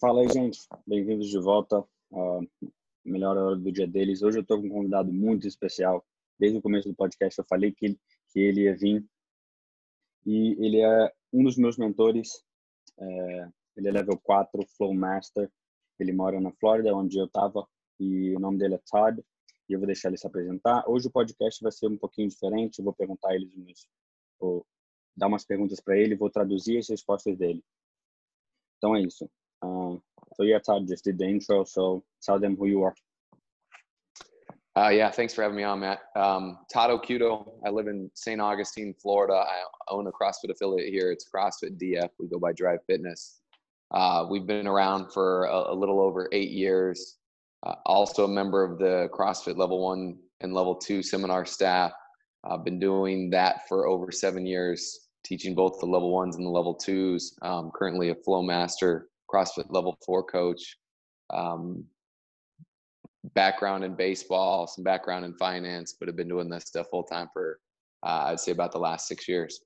Fala aí, gente. Bem-vindos de volta. Uh, melhor hora do dia deles. Hoje eu estou com um convidado muito especial. Desde o começo do podcast eu falei que ele, que ele ia vir. E ele é um dos meus mentores. É, ele é level 4, Flow Master. Ele mora na Flórida, onde eu estava. E o nome dele é Todd. E eu vou deixar ele se apresentar. Hoje o podcast vai ser um pouquinho diferente. Eu vou perguntar eles, vou dar umas perguntas para ele, vou traduzir as respostas dele. Então é isso. Uh, so yeah, Todd just did the intro. So tell them who you are. Uh, yeah, thanks for having me on, Matt. Um, Todd Occhiuto. I live in St. Augustine, Florida. I own a CrossFit affiliate here. It's CrossFit DF. We go by DRIV Fitness. Uh, we've been around for a, a little over eight years. Uh, also a member of the CrossFit Level One and Level Two seminar staff. I've been doing that for over seven years, teaching both the level ones and the level twos. Um, currently a flow master CrossFit level four coach, um, background in baseball, some background in finance, but have been doing this stuff full time for uh, I'd say about the last six years.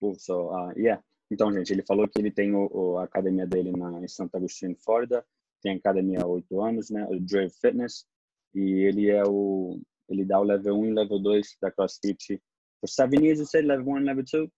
Cool. So, uh, yeah. Então, gente, ele falou que ele tem o, o a academia dele na, em Santa Agustina, Flórida. Tem academia há oito anos, né? O DRIV Fitness. E ele é o ele dá o level 1 e level 2 da CrossFit. For seven years, you said level 1 level 2?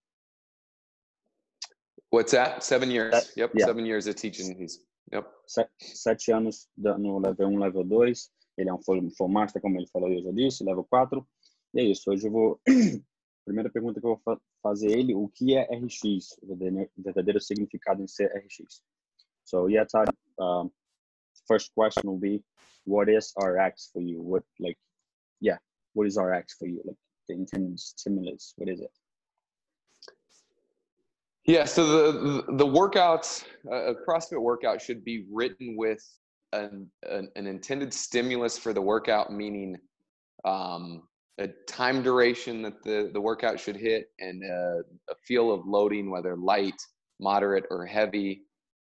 What's that? Seven years. That, yep, yeah. seven years of teaching. He's, yep. Sete, sete anos no level 1, level 2. Ele é um full master, como ele falou, eu já disse, level 4. E é isso. Hoje eu vou. Primeira pergunta que eu vou fazer ele: o que é RX? O verdadeiro significado em ser RX. So, yeah, Todd, um, first question will be: What is RX for you? What, like, yeah, what is RX for you? Like, the intended stimulus, what is it? Yeah, so the the workouts, a CrossFit workout should be written with an an, an intended stimulus for the workout, meaning um, a time duration that the the workout should hit, and a, a feel of loading, whether light, moderate, or heavy,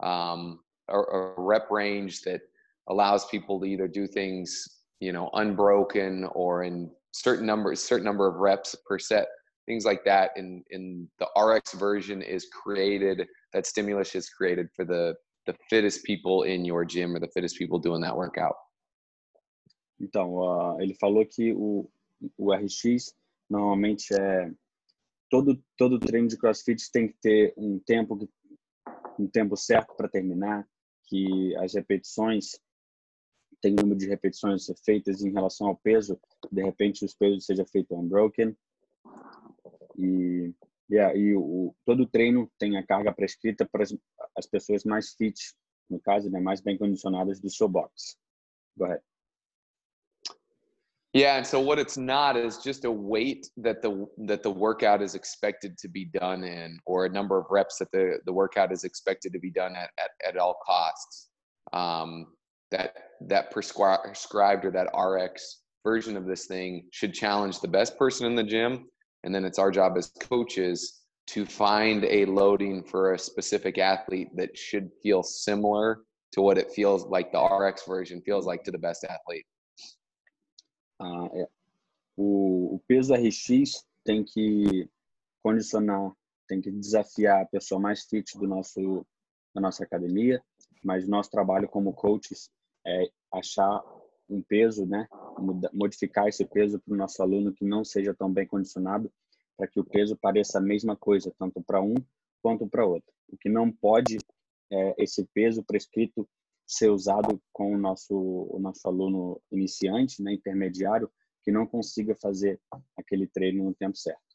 um, or, a rep range that allows people to either do things you know unbroken or in certain numbers, certain number of reps per set things like that in in the rx version is created that stimulus is created for the the fittest people in your gym or the fittest people doing that workout. Então uh, ele falou que o o rx normalmente é todo todo treino de crossfit tem que ter um tempo um tempo certo para terminar que as repetições tem número de repetições feitas em relação ao peso de repente os pesos seja feito unbroken e, yeah, todo treino tem a carga prescrita para as, as pessoas mais fit, no caso, né, mais bem condicionadas do seu box. Go ahead. Yeah, and so what it's not is just a weight that the that the workout is expected to be done in, or a number of reps that the the workout is expected to be done at at, at all costs. Um, that that prescribed or that RX version of this thing should challenge the best person in the gym and then it's our job as coaches to find a loading for a specific athlete that should feel similar to what it feels like the RX version feels like to the best athlete. Uh, é. o, o peso RX tem que condicionar, tem que desafiar a pessoa mais fit do nosso da nossa academia, mas nosso trabalho como coaches é achar um peso, né? Modificar esse peso para o nosso aluno que não seja tão bem condicionado, para que o peso pareça a mesma coisa, tanto para um quanto para outro. O que não pode é esse peso prescrito ser usado com o nosso, o nosso aluno iniciante, né, intermediário, que não consiga fazer aquele treino no tempo certo.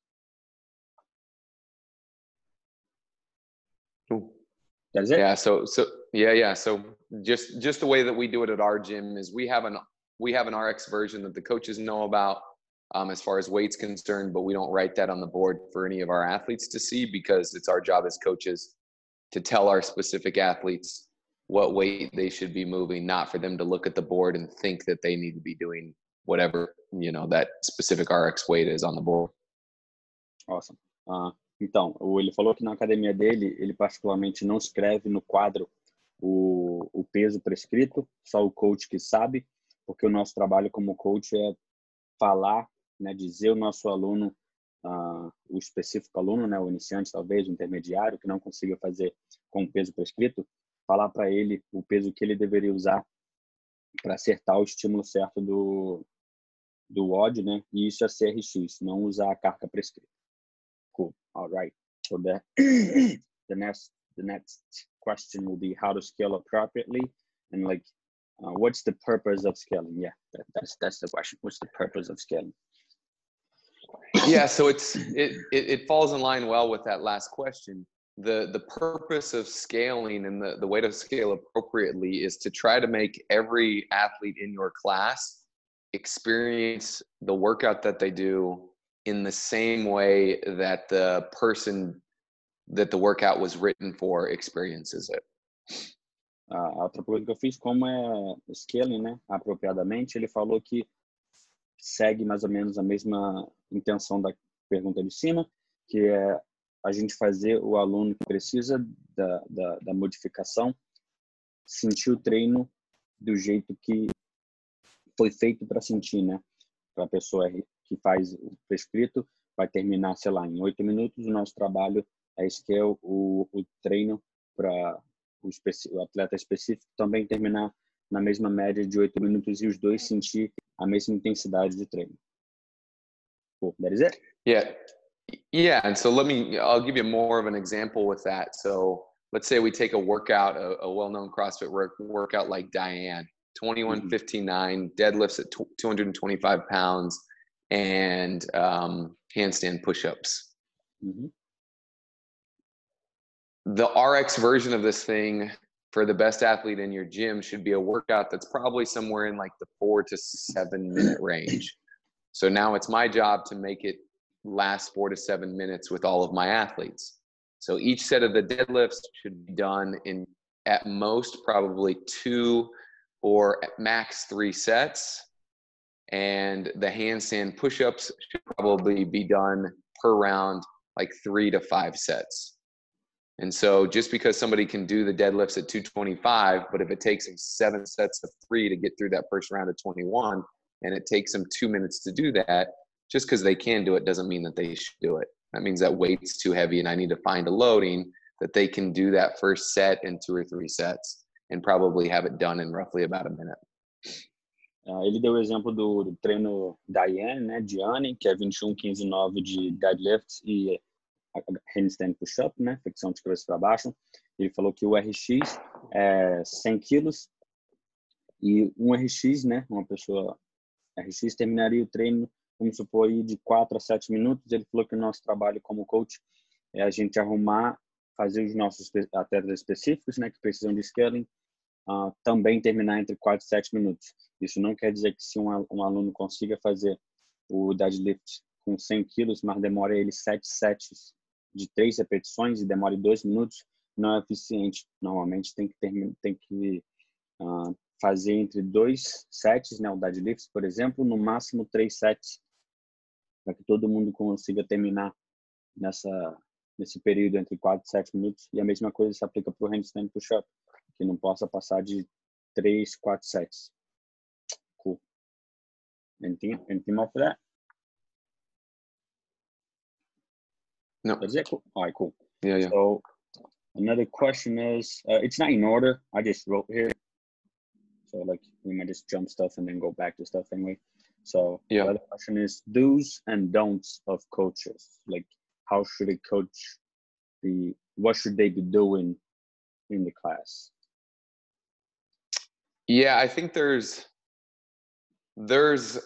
That's it. Yeah. So so yeah yeah. So just just the way that we do it at our gym is we have an we have an RX version that the coaches know about um, as far as weight's concerned, but we don't write that on the board for any of our athletes to see because it's our job as coaches to tell our specific athletes what weight they should be moving, not for them to look at the board and think that they need to be doing whatever you know that specific RX weight is on the board. Awesome. Uh, Então, ele falou que na academia dele, ele particularmente não escreve no quadro o, o peso prescrito, só o coach que sabe, porque o nosso trabalho como coach é falar, né, dizer o nosso aluno, uh, o específico aluno, né, o iniciante talvez, o intermediário, que não consiga fazer com o peso prescrito, falar para ele o peso que ele deveria usar para acertar o estímulo certo do, do WOD, né? E isso é CRX, não usar a carga prescrita. Cool. All right. So the, the next the next question will be how to scale appropriately and like uh, what's the purpose of scaling? Yeah, that, that's that's the question. What's the purpose of scaling? yeah, so it's it, it it falls in line well with that last question the the purpose of scaling and the, the way to scale appropriately is to try to make every athlete in your class experience the workout that they do in the same way that the person that the workout was written for experiences it. A outra pergunta que eu fiz, como é scaling, né, apropriadamente, ele falou que segue mais ou menos a mesma intenção da pergunta de cima, que é a gente fazer o aluno que precisa da, da, da modificação sentir o treino do jeito que foi feito para sentir, né? Para a pessoa que faz o prescrito, vai terminar, sei lá, em oito minutos. O nosso trabalho é esse que é o, o treino para o, o, atleta específico também terminar na mesma média de oito minutos e os dois sentir a mesma intensidade de treino. Cool. That is it? Yeah. Yeah, and so let me, I'll give you more of an example with that. So let's say we take a workout, a, a well-known CrossFit work, workout like Diane, 2159, mm-hmm. deadlifts at 225 pounds, and um, handstand push-ups. Mm-hmm. The RX version of this thing for the best athlete in your gym should be a workout that's probably somewhere in like the four to seven minute range. So now it's my job to make it last four to seven minutes with all of my athletes. So each set of the deadlifts should be done in at most probably two or at max three sets. And the handstand push ups should probably be done per round like three to five sets. And so just because somebody can do the deadlifts at 225, but if it takes them seven sets of three to get through that first round of 21, and it takes them two minutes to do that, just because they can do it doesn't mean that they should do it. That means that weight's too heavy and I need to find a loading that they can do that first set in two or three sets and probably have it done in roughly about a minute. Uh, ele deu o exemplo do, do treino Diane, né, Diane, que é 21, 15, 9 de deadlift e handstand push-up, né, flexão de cabeça para baixo. Ele falou que o RX é 100 quilos e um RX, né, uma pessoa RX terminaria o treino vamos supor, aí de quatro a sete minutos. Ele falou que o nosso trabalho como coach é a gente arrumar, fazer os nossos atletas específicos, né, que precisam de scaling, uh, também terminar entre quatro e sete minutos. Isso não quer dizer que se um, um aluno consiga fazer o deadlift com 100 quilos, mas demora ele sete sets de três repetições e demore dois minutos, não é eficiente. Normalmente tem que ter, tem que uh, fazer entre dois sets, né, o deadlift, por exemplo, no máximo três sets para que todo mundo consiga terminar nessa nesse período entre 4 e 7 minutos. E a mesma coisa se aplica para o handstand push-up, que não possa passar de 3, 4 sets. Cool. Anything, anything more for that? No. That's it? Cool. All right, cool. Yeah, yeah. So another question is, uh, it's not in order. I just wrote here. So like we might just jump stuff and then go back to stuff anyway. So yeah. the other question is do's and don'ts of coaches. Like how should a coach be what should they be doing in the class? Yeah, I think there's there's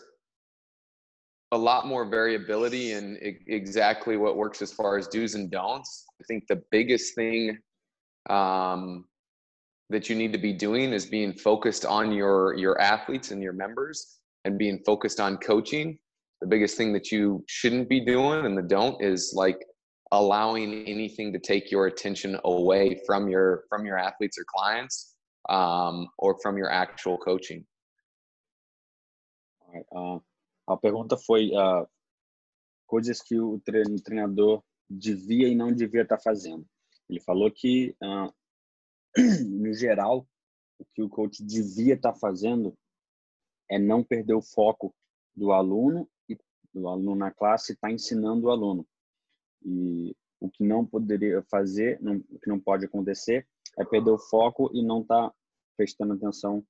a lot more variability in exactly what works as far as do's and don'ts. I think the biggest thing um, that you need to be doing is being focused on your your athletes and your members and being focused on coaching the biggest thing that you shouldn't be doing and the don't is like allowing anything to take your attention away from your from your athletes or clients um, or from your actual coaching uh, a pergunta foi uh, coisas que o treinador devia e não devia estar fazendo ele falou que uh, no geral o que o coach devia estar fazendo é não perder o foco do aluno e do aluno na classe está ensinando o aluno. E o que não poderia fazer, não, o que não pode acontecer é perder o foco e não estar tá prestando atenção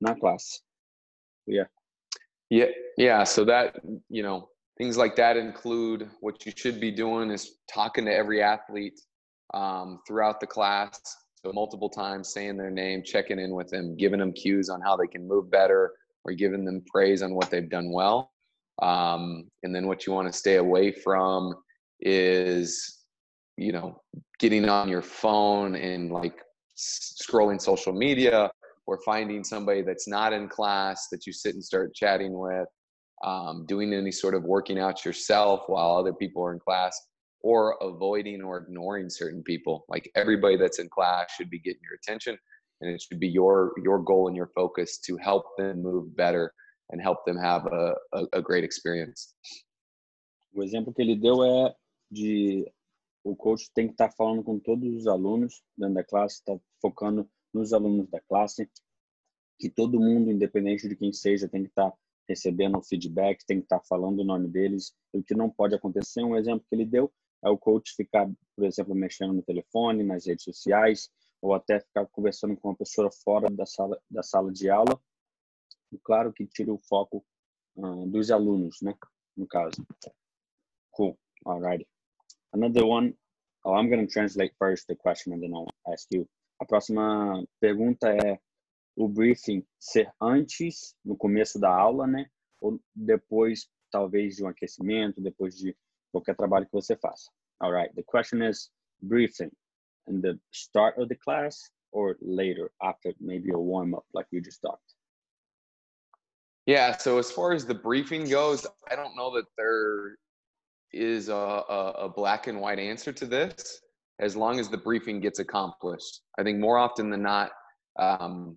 na classe. Yeah. Yeah, yeah. So that you know, things like that include what you should be doing is talking to every athlete um, throughout the class, so multiple times, saying their name, checking in with them, giving them cues on how they can move better, or giving them praise on what they've done well. Um, and then what you want to stay away from is, you know, getting on your phone and like scrolling social media or finding somebody that's not in class that you sit and start chatting with, um, doing any sort of working out yourself while other people are in class, or avoiding or ignoring certain people. Like everybody that's in class should be getting your attention, and it should be your your goal and your focus to help them move better and help them have a, a, a great experience. O exemplo que ele deu é de o coach tem que estar tá falando com todos os alunos dentro da classe, está focando nos alunos da classe, que todo mundo, independente de quem seja, tem que estar tá recebendo feedback, tem que estar tá falando o nome deles. O que não pode acontecer, um exemplo que ele deu, é o coach ficar, por exemplo, mexendo no telefone, nas redes sociais, ou até ficar conversando com uma pessoa fora da sala, da sala de aula. E claro que tira o foco uh, dos alunos, né? No caso. Cool. Alrighty. Another one. Oh, I'm going to translate first the question and then I'll ask you. A próxima pergunta é o briefing ser antes, no começo da aula, né? Ou depois, talvez, de um aquecimento, depois de qualquer trabalho que você faça. Alright. The question is briefing in the start of the class or later after maybe a warm up like we just talked? Yeah, so as far as the briefing goes, I don't know that there is a, a, a, black and white answer to this as long as the briefing gets accomplished. I think more often than not, um,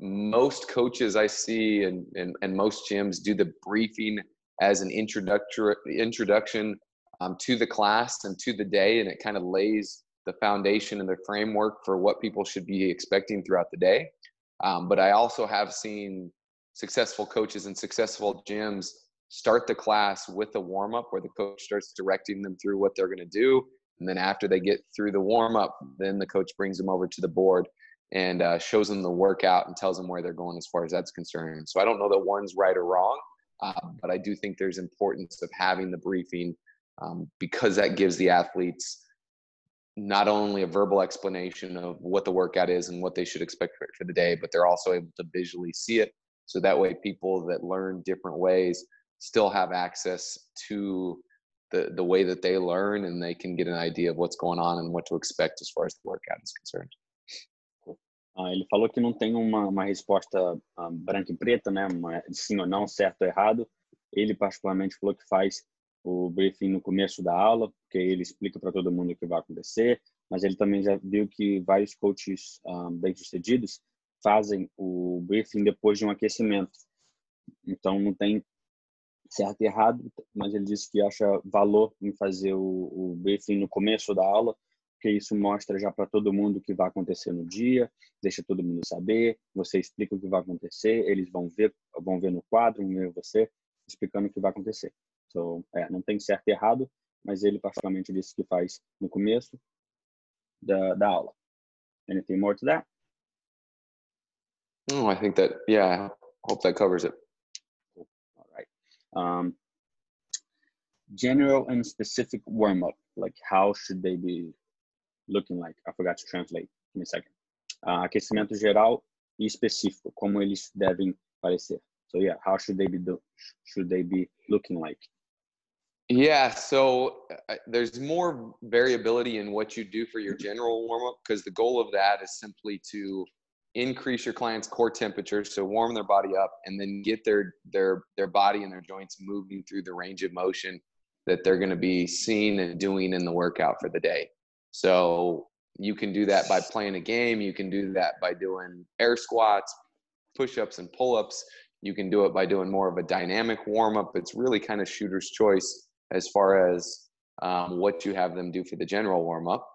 most coaches I see and, and, and, most gyms do the briefing as an introductory introduction um, to the class and to the day, and it kind of lays the foundation and the framework for what people should be expecting throughout the day. Um, but I also have seen successful coaches and successful gyms start the class with a warm up where the coach starts directing them through what they're going to do. And then after they get through the warm up, then the coach brings them over to the board and uh, shows them the workout and tells them where they're going as far as that's concerned. So I don't know that one's right or wrong, uh, but I do think there's importance of having the briefing um, because that gives the athletes not only a verbal explanation of what the workout is and what they should expect for, for the day, but they're also able to visually see it. So that way, people that learn different ways still have access to the, the way that they learn and they can get an idea of what's going on and what to expect as far as the workout is concerned. Ah, ele falou que não tem uma, uma resposta ah, branca e preta, né? Uma, sim ou não, certo ou errado. Ele particularmente falou que faz o briefing no começo da aula, porque ele explica para todo mundo o que vai acontecer, mas ele também já viu que vários coaches um, ah, bem-sucedidos fazem o briefing depois de um aquecimento. Então, não tem certo e errado, mas ele disse que acha valor em fazer o, o briefing no começo da aula, porque isso mostra já para todo mundo o que vai acontecer no dia, deixa todo mundo saber, você explica o que vai acontecer, eles vão ver, vão ver no quadro, vão ver você explicando o que vai acontecer. So, é, não tem certo e errado, mas ele particularmente disse que faz no começo da, da aula. Anything more to that? I think that, yeah, hope that covers it. Um, general and specific warm up, like how should they be looking like? I forgot to translate. Give me a second. Uh, aquecimento geral e específico, como eles devem parecer. So yeah, how should they be do, should they be looking like? Yeah, so uh, there's more variability in what you do for your general warm up because the goal of that is simply to increase your client's core temperature, so warm their body up, and then get their their their body and their joints moving through the range of motion that they're going to be seeing and doing in the workout for the day. So you can do that by playing a game. You can do that by doing air squats, push-ups, and pull-ups. You can do it by doing more of a dynamic warm-up. It's really kind of shooter's choice as far as um, what you have them do for the general warm up.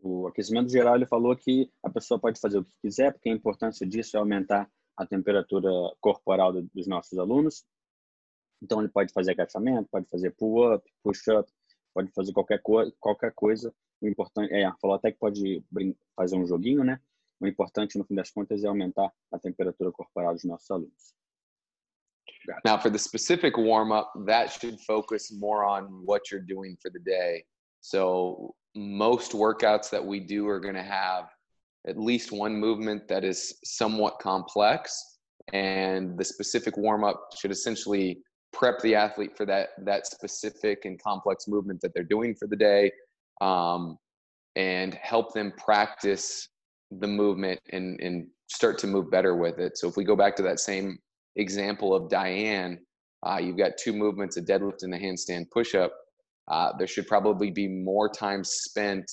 O aquecimento geral ele falou que a pessoa pode fazer o que quiser, porque a importância disso é aumentar a temperatura corporal dos nossos alunos. Então ele pode fazer agachamento, pode fazer pull-up, push-up, pode fazer qualquer, co qualquer coisa. O importante é, falou até que pode fazer um joguinho, né? O importante, no fim das contas, é aumentar a temperatura corporal dos nossos alunos. Now, for the specific warm up, that should focus more on what you're doing for the day. So, most workouts that we do are going to have at least one movement that is somewhat complex, and the specific warm up should essentially prep the athlete for that that specific and complex movement that they're doing for the day, um, and help them practice the movement and and start to move better with it. So if we go back to that same example of Diane, uh, you've got two movements, a deadlift and a handstand push-up. Uh, there should probably be more time spent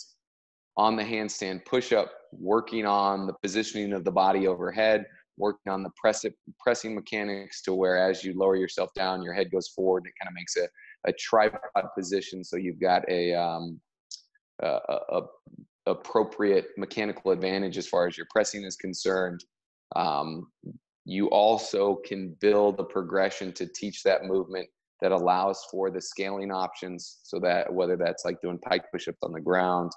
on the handstand push-up, working on the positioning of the body overhead, working on the press pressing mechanics to where as you lower yourself down, your head goes forward. And it kind of makes a, a tripod position, so you've got a, um, a, a appropriate mechanical advantage as far as your pressing is concerned. Um, you also can build a progression to teach that movement that allows for the scaling options so that whether that's like doing pike push-ups on the ground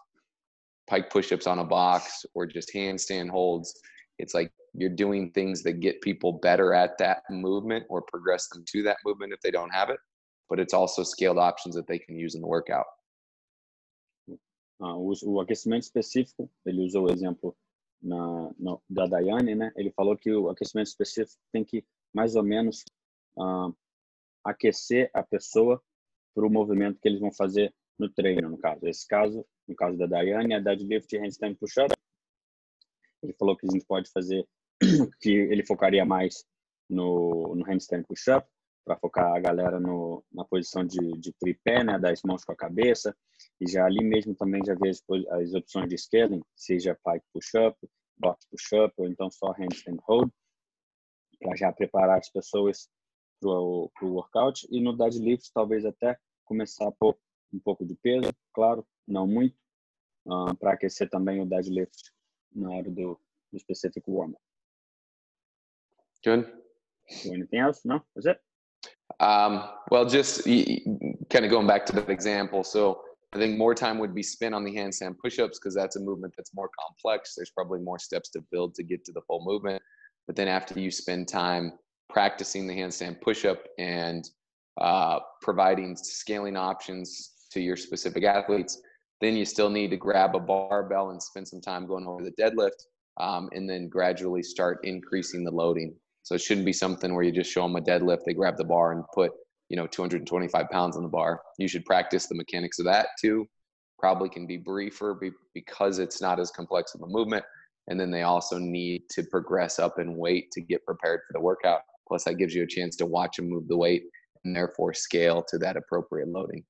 pike push-ups on a box or just handstand holds it's like you're doing things that get people better at that movement or progress them to that movement if they don't have it but it's also scaled options that they can use in the workout uh, o, o aquecimento específico ele usou o exemplo na, no, da Daiane, né? Ele falou que o aquecimento específico tem que mais ou menos uh, aquecer a pessoa para o movimento que eles vão fazer no treino, no caso. Esse caso, no caso da Daiane, é deadlift e handstand push-up. Ele falou que a gente pode fazer, que ele focaria mais no, no handstand push-up, para focar a galera no, na posição de, de tripé, né, das mãos com a cabeça, e já ali mesmo também já vi as, as opções de scaling, seja pike push-up, box push-up, ou então só handstand hold, para já preparar as pessoas para o workout, e no deadlift talvez até começar a pôr um pouco de peso, claro, não muito, uh, para aquecer também o deadlift na hora do, do specific warm-up. Good. anything else? No? That's it? Um, well, just kind of going back to that example. So I think more time would be spent on the handstand push-ups because that's a movement that's more complex. There's probably more steps to build to get to the full movement. But then after you spend time practicing the handstand push-up and uh, providing scaling options to your specific athletes, then you still need to grab a barbell and spend some time going over the deadlift, um, and then gradually start increasing the loading. So it shouldn't be something where you just show them a deadlift, they grab the bar and put, you know, 225 pounds on the bar. You should practice the mechanics of that too. Probably can be briefer because it's not as complex of a movement. And then they also need to progress up in weight to get prepared for the workout. Plus, that gives you a chance to watch them move the weight and therefore scale to that appropriate loading.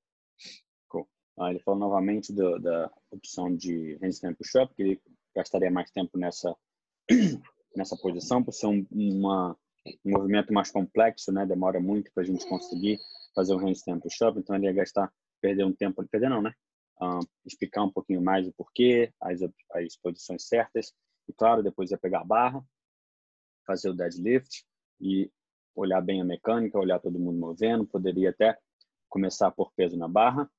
Cool. Ah, ele falou novamente do, da opção de handstand push-up, que ele gastaria mais tempo nessa nessa posição, por ser um, uma, um movimento mais complexo, né? Demora muito para a gente conseguir fazer um handstand push-up, então ele ia gastar, perder um tempo, perder não, né? Um, explicar um pouquinho mais o porquê, as, as posições certas, e claro, depois ia pegar a barra, fazer o deadlift e olhar bem a mecânica, olhar todo mundo movendo, poderia até começar a pôr peso na barra,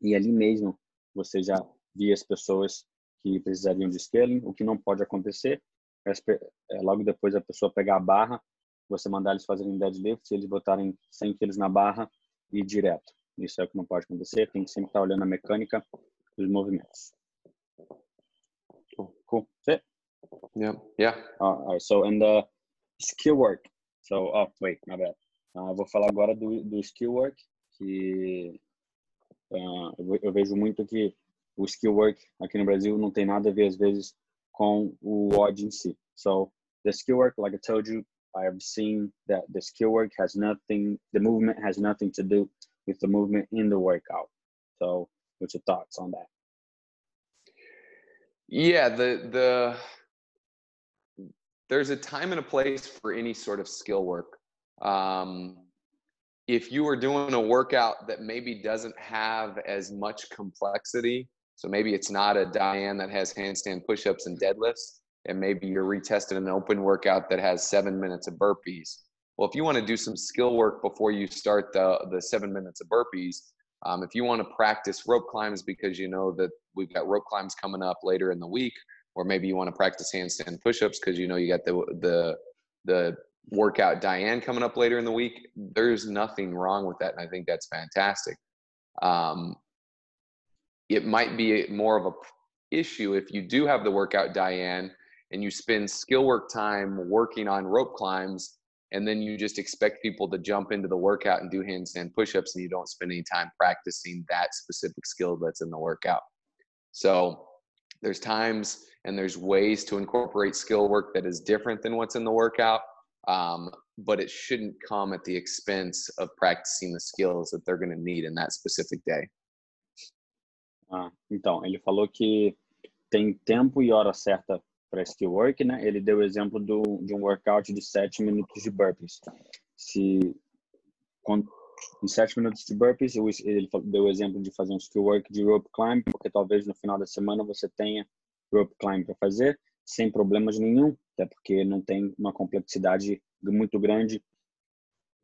e ali mesmo você já via as pessoas que precisariam de scaling, o que não pode acontecer é, logo depois a pessoa pegar a barra, você mandar eles fazerem deadlift e eles botarem 100 quilos na barra e ir direto. Isso é o que não pode acontecer. Tem que sempre estar olhando a mecânica dos movimentos. Cool. cool. That's it? Yeah. Yeah. Uh, all right. So, and the skill work. So, oh, wait, my bad. Uh, vou falar agora do, do skill work, que uh, eu vejo muito que o skill work aqui no Brasil não tem nada a ver, às vezes, com o WOD em si. So the skill work, like I told you, I have seen that the skill work has nothing, the movement has nothing to do with the movement in the workout. So what's your thoughts on that? Yeah, the the there's a time and a place for any sort of skill work. Um, if you are doing a workout that maybe doesn't have as much complexity so maybe it's not a Diane that has handstand push-ups and deadlifts, and maybe you're retesting an open workout that has seven minutes of burpees. Well, if you want to do some skill work before you start the the seven minutes of burpees, Um, if you want to practice rope climbs because you know that we've got rope climbs coming up later in the week, or maybe you want to practice handstand push-ups because you know you got the the the workout Diane coming up later in the week. There's nothing wrong with that, and I think that's fantastic. Um, it might be more of a issue if you do have the workout Diane and you spend skill work time working on rope climbs and then you just expect people to jump into the workout and do handstand push-ups and you don't spend any time practicing that specific skill that's in the workout so there's times and there's ways to incorporate skill work that is different than what's in the workout um, but it shouldn't come at the expense of practicing the skills that they're going to need in that specific day ah, então ele falou que tem tempo e hora certa para skill work, né? Ele deu o exemplo do, de um workout de 7 minutos de burpees. Se com, em 7 minutos de burpees, ele deu o exemplo de fazer um skill work de rope climb, porque talvez no final da semana você tenha rope climb para fazer sem problemas nenhum, até porque não tem uma complexidade muito grande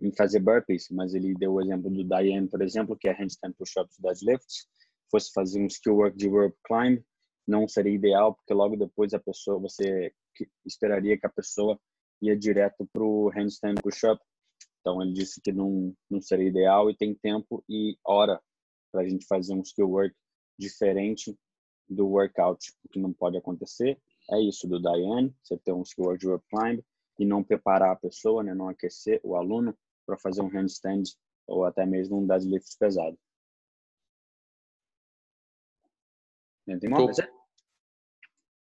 em fazer burpees, mas ele deu o exemplo do Diane, por exemplo, que é handstand push-ups deadlifts, fosse fazer um skill work de rope climb, não seria ideal, porque logo depois a pessoa, você esperaria que a pessoa ia direto para o handstand push-up. Então, ele disse que não, não seria ideal e tem tempo e hora para a gente fazer um skill work diferente do workout. O que não pode acontecer é isso do Diane, você ter um skill de climb e não preparar a pessoa, né, não aquecer o aluno para fazer um handstand ou até mesmo um deadlift pesado. Anything more? Cool.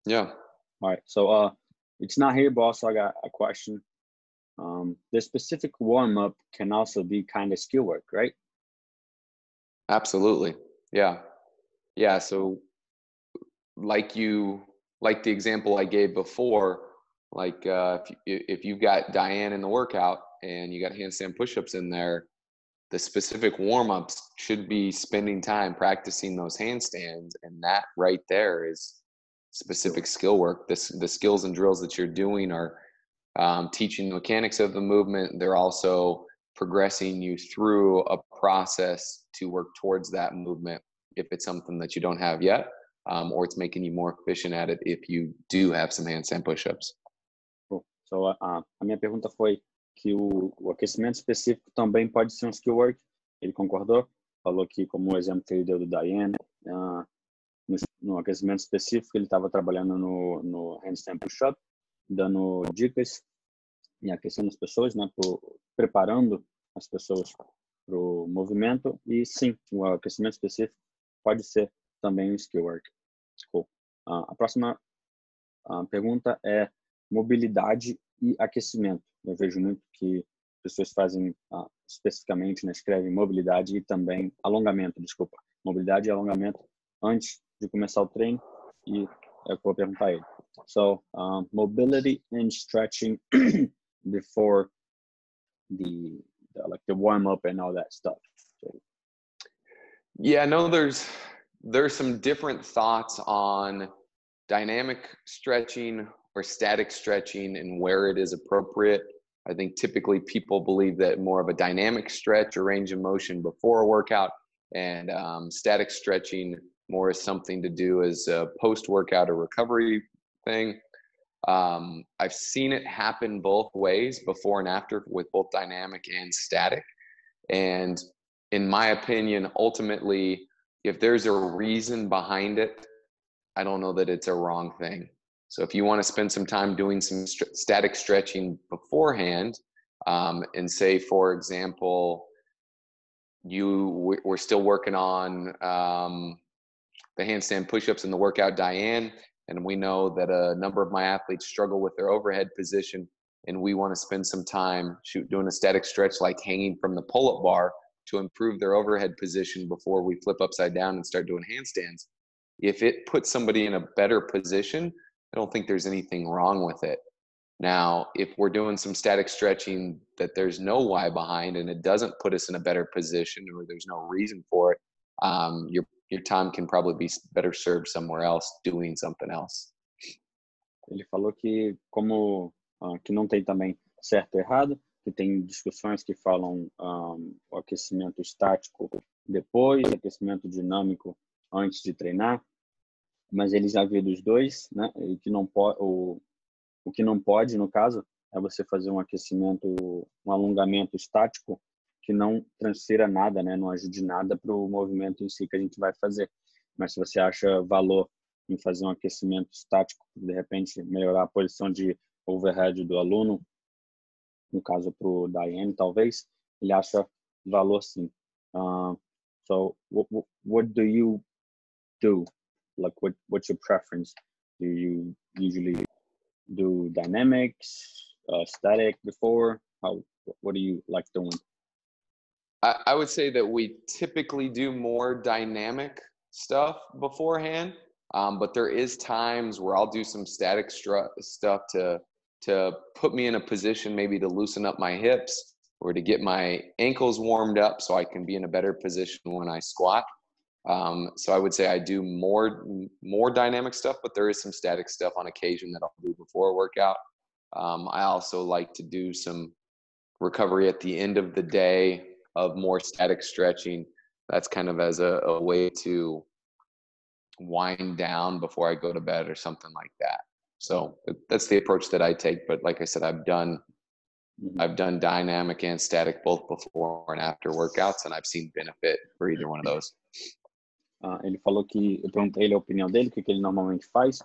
Yeah. All right. So uh, it's not here, boss. So I got a question. Um, the specific warm up can also be kind of skill work, right? Absolutely. Yeah. Yeah. So, like you, like the example I gave before, like uh, if you, if you've got Diane in the workout and you got handstand push-ups in there, the specific warm-ups should be spending time practicing those handstands, and that right there is specific skill work. This the skills and drills that you're doing are um, teaching the mechanics of the movement. They're also progressing you through a process to work towards that movement if it's something that you don't have yet, um, or it's making you more efficient at it if you do have some handstand push-ups. Cool. So uh, a minha pergunta foi que o, o aquecimento específico também pode ser um skill work. Ele concordou, falou que como o exemplo que ele deu do Diane, uh, no, no aquecimento específico, ele estava trabalhando no, no handstand push-up, dando dicas e aquecendo as pessoas, né, preparando as pessoas para o movimento. E sim, o aquecimento específico pode ser também um skill work. Cool. Uh, a próxima uh, pergunta é mobilidade e aquecimento. Eu vejo muito que pessoas fazem uh, especificamente, né, escrevem mobilidade e também alongamento, desculpa. Mobilidade e alongamento antes de começar o treino e é o que eu vou perguntar a ele. So, mobility and stretching before the, the, like the warm up and all that stuff. So, yeah, no, there's there's some different thoughts on dynamic stretching or static stretching and where it is appropriate. I think typically people believe that more of a dynamic stretch or range of motion before a workout and um, static stretching more as something to do as a post workout or recovery thing. Um, I've seen it happen both ways before and after with both dynamic and static. And in my opinion, ultimately, if there's a reason behind it, I don't know that it's a wrong thing. So if you want to spend some time doing some st- static stretching beforehand, um, and say, for example, you we're still working on um, the handstand push-ups in the workout Diane. And we know that a number of my athletes struggle with their overhead position. And we want to spend some time shoot, doing a static stretch like hanging from the pull-up bar to improve their overhead position before we flip upside down and start doing handstands. If it puts somebody in a better position, I don't think there's anything wrong with it. Now, if we're doing some static stretching that there's no why behind and it doesn't put us in a better position or there's no reason for it, um, you're your time can probably be better served somewhere else doing something else. Ele falou que como uh, que não tem também certo ou errado, que tem discussões que falam um, o aquecimento estático depois, aquecimento dinâmico antes de treinar, mas eles já viram os dois, né? E que não pode, o, o que não pode, no caso, é você fazer um aquecimento, um alongamento estático que não transfira nada, né? Não ajude nada para o movimento em si que a gente vai fazer. Mas se você acha valor em fazer um aquecimento estático, de repente melhorar a posição de overhead do aluno, no caso para o Diane, talvez, ele acha valor sim. Uh, so, what, what do you do? Like, what, what's your preference? Do you usually do dynamics, uh, static before? How, what do you like doing? I, I would say that we typically do more dynamic stuff beforehand. Um, but there is times where I'll do some static stuff to to put me in a position maybe to loosen up my hips or to get my ankles warmed up so I can be in a better position when I squat. Um, so I would say I do more more dynamic stuff, but there is some static stuff on occasion that I'll do before a workout. Um, I also like to do some recovery at the end of the day of more static stretching. That's kind of as a, a way to wind down before I go to bed or something like that. So that's the approach that I take. But like I said, I've done mm-hmm. I've done dynamic and static both before and after workouts, and I've seen benefit for either one of those. Uh, ele falou que eu perguntei ele a opinião dele, o que, que ele normalmente faz.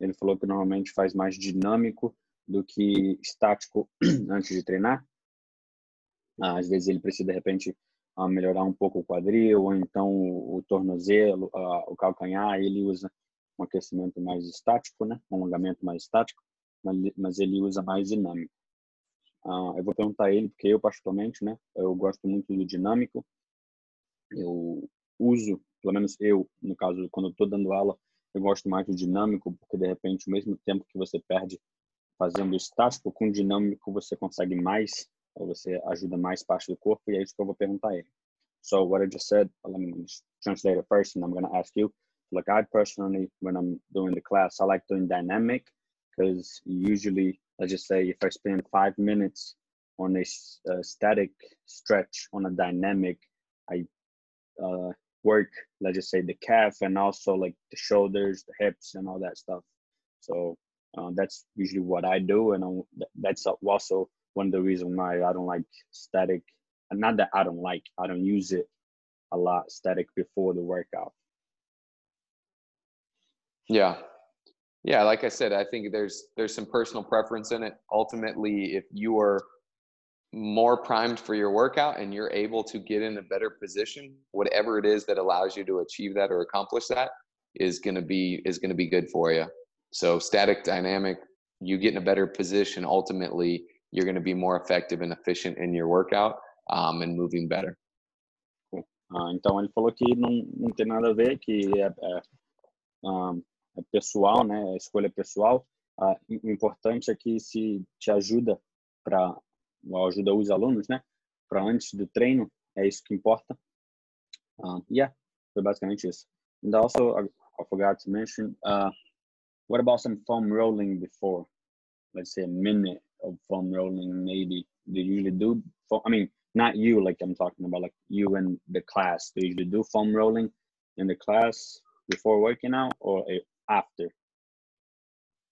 Ele falou que normalmente faz mais dinâmico do que estático antes de treinar. Uh, às vezes ele precisa de repente uh, melhorar um pouco o quadril ou então o, o tornozelo, o calcanhar. Ele usa um aquecimento mais estático, né? Um alongamento mais estático, mas, ele usa mais dinâmico. Uh, eu vou perguntar a ele, porque eu, particularmente, né? Eu gosto muito do dinâmico. Eu uso, pelo menos eu, no caso, quando estou dando aula, eu gosto mais do dinâmico, porque, de repente, o mesmo tempo que você perde fazendo estático, com dinâmico você consegue mais, ou você ajuda mais parte do corpo, e é isso que eu vou perguntar a ele. So, what I just said, let me translate it first, and I'm going to ask you, like I personally, when I'm doing the class, I like doing dynamic because usually, let's just say, if I spend five minutes on a, a static stretch on a dynamic, I uh, work, let's just say, the calf and also like the shoulders, the hips, and all that stuff. So uh, that's usually what I do, and I'm, that's also one of the reasons why I don't like static. Not that I don't like, I don't use it a lot static before the workout. Yeah. Yeah, like I said, I think there's there's some personal preference in it. Ultimately, if you are more primed for your workout and you're able to get in a better position, whatever it is that allows you to achieve that or accomplish that is going to be is going to be good for you. So static dynamic, you get in a better position ultimately you're going to be more effective and efficient in your workout um, and moving better. Ah, então ele falou que não, não tem nada a ver, que é, é um, pessoal, né? Escolha pessoal. Ah, importante é que se te ajuda para ajuda os alunos, né? Para antes do treino, é isso que importa. Uh, yeah, foi basicamente isso. And also, I, I forgot to mention, uh, what about some foam rolling before? Let's say a minute of foam rolling, maybe. Do you usually do? Foam, I mean, not you, like I'm talking about, like you and the class. Do you usually do foam rolling in the class before working out, or after?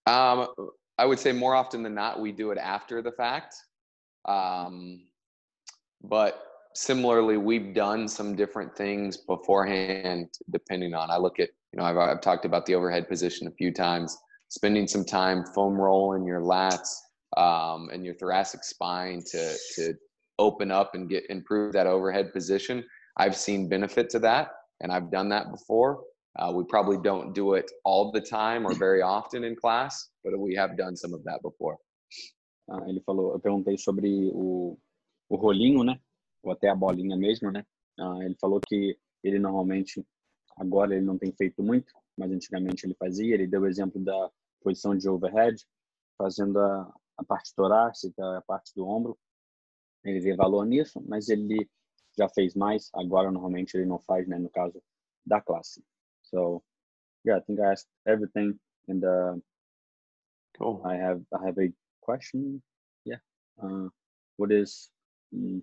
Um, I would say more often than not, we do it after the fact. Um, but similarly, we've done some different things beforehand, depending on. I look at, you know, I've, I've talked about the overhead position a few times. Spending some time foam rolling your lats um, and your thoracic spine to to open up and get improve that overhead position. I've seen benefit to that, and I've done that before. Uh, we probably don't do it all the time or very often in class, but we have done some of that before. Uh, ele falou, eu perguntei sobre o, o rolinho, né? Ou até a bolinha mesmo, né? Uh, ele falou que ele normalmente, agora ele não tem feito muito, mas antigamente ele fazia. Ele deu o exemplo da posição de overhead, fazendo a, a parte torácica, a parte do ombro. Ele vê valor nisso, mas ele já fez mais. Agora, normalmente, ele não faz, né? No caso da classe. So yeah, I think I asked everything. And uh, cool. I have I have a question. Yeah. Uh, what is um,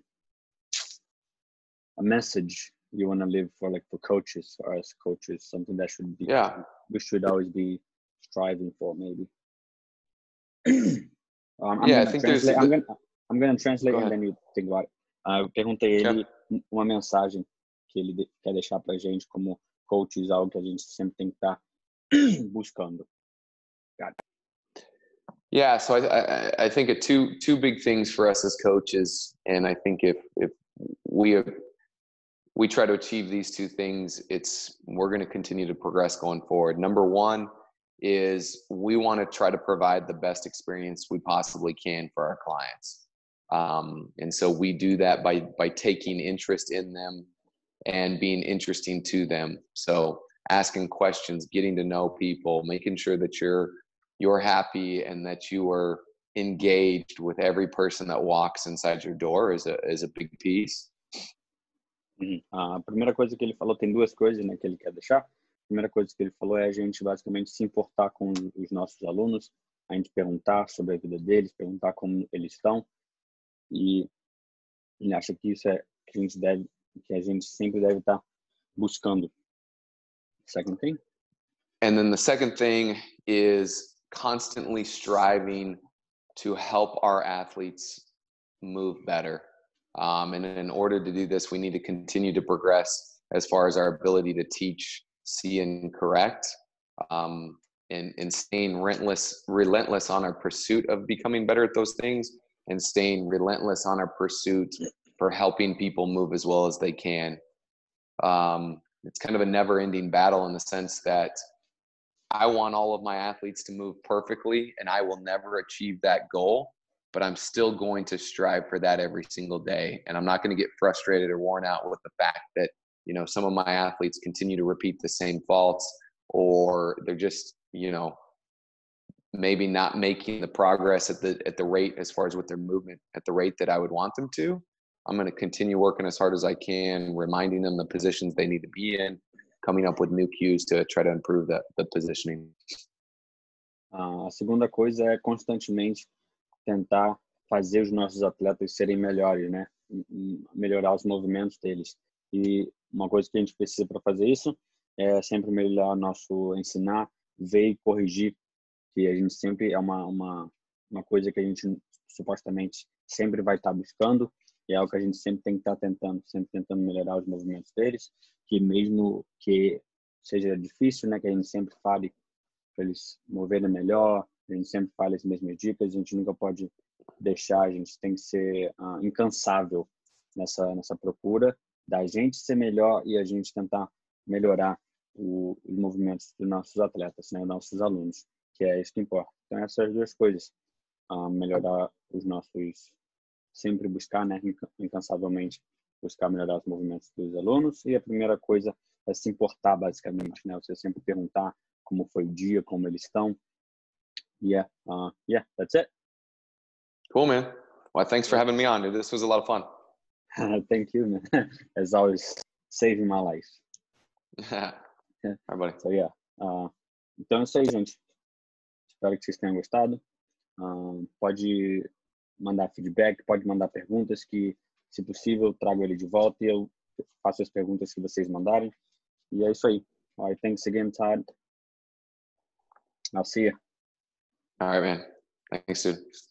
a message you want to live for like for coaches or as coaches something that should be yeah we should always be striving for maybe um, I'm yeah, I think there's. I'm gonna, I'm gonna translate and then you think about it. Uh, eu perguntei ele uma mensagem que ele quer deixar para gente como coaches, algo que a gente sempre tem que estar tá buscando. Got it. Yeah, so I, I, I think two two big things for us as coaches, and I think if if we have, we try to achieve these two things, it's we're going to continue to progress going forward. Number one is we want to try to provide the best experience we possibly can for our clients. Um, and so we do that by by taking interest in them and being interesting to them. So asking questions, getting to know people, making sure that you're you're happy and that you are engaged with every person that walks inside your door is a is a big piece. Uhum. Ah, a primeira coisa que ele falou tem duas coisas, né, que ele quer deixar. A primeira coisa que ele falou é a gente basicamente se importar com os nossos alunos, a gente perguntar sobre a vida deles, perguntar como eles estão e ele acha que isso é que a gente deve, que a gente sempre deve estar buscando. Second thing. And then the second thing is constantly striving to help our athletes move better. Um, and in order to do this, we need to continue to progress as far as our ability to teach, see, and correct, um, and, and staying relentless, relentless on our pursuit of becoming better at those things, and staying relentless on our pursuit for helping people move as well as they can. Um, it's kind of a never-ending battle in the sense that I want all of my athletes to move perfectly, and I will never achieve that goal. But I'm still going to strive for that every single day, and I'm not going to get frustrated or worn out with the fact that you know some of my athletes continue to repeat the same faults, or they're just you know maybe not making the progress at the at the rate as far as with their movement at the rate that I would want them to. I'm going to continue working as hard as I can, reminding them the positions they need to be in, coming up with new cues to try to improve the, the positioning. Uh, a segunda coisa é constantemente tentar fazer os nossos atletas serem melhores, né? Melhorar os movimentos deles. E uma coisa que a gente precisa para fazer isso é sempre melhorar nosso ensinar, ver e corrigir que a gente sempre é uma, uma, uma coisa que a gente supostamente sempre vai estar buscando e é algo que a gente sempre tem que estar tentando, sempre tentando melhorar os movimentos deles, que mesmo que seja difícil, né, que a gente sempre fale para eles moverem melhor, a gente sempre fala as mesmas dicas, a gente nunca pode deixar, a gente tem que ser uh, incansável nessa nessa procura da gente ser melhor e a gente tentar melhorar o, os movimentos dos nossos atletas, né, nossos alunos que é isso que importa. Então, essas duas coisas, uh, melhorar os nossos, sempre buscar, né, incansavelmente, buscar melhorar os movimentos dos alunos. E a primeira coisa é se importar, basicamente, né, você sempre perguntar como foi o dia, como eles estão. Yeah, uh, yeah, that's it. Cool, man. Well, thanks for having me on. This was a lot of fun. Thank you, man. As always, saving my life. All right, buddy. So, yeah. Uh, então é isso aí, gente. Espero que vocês tenham gostado. Uh, pode mandar feedback, pode mandar perguntas que, se possível, eu trago ele de volta e eu faço as perguntas que vocês mandarem. E é isso aí. All right, thanks again, Todd. I'll see you. All right, man. Thanks, dude.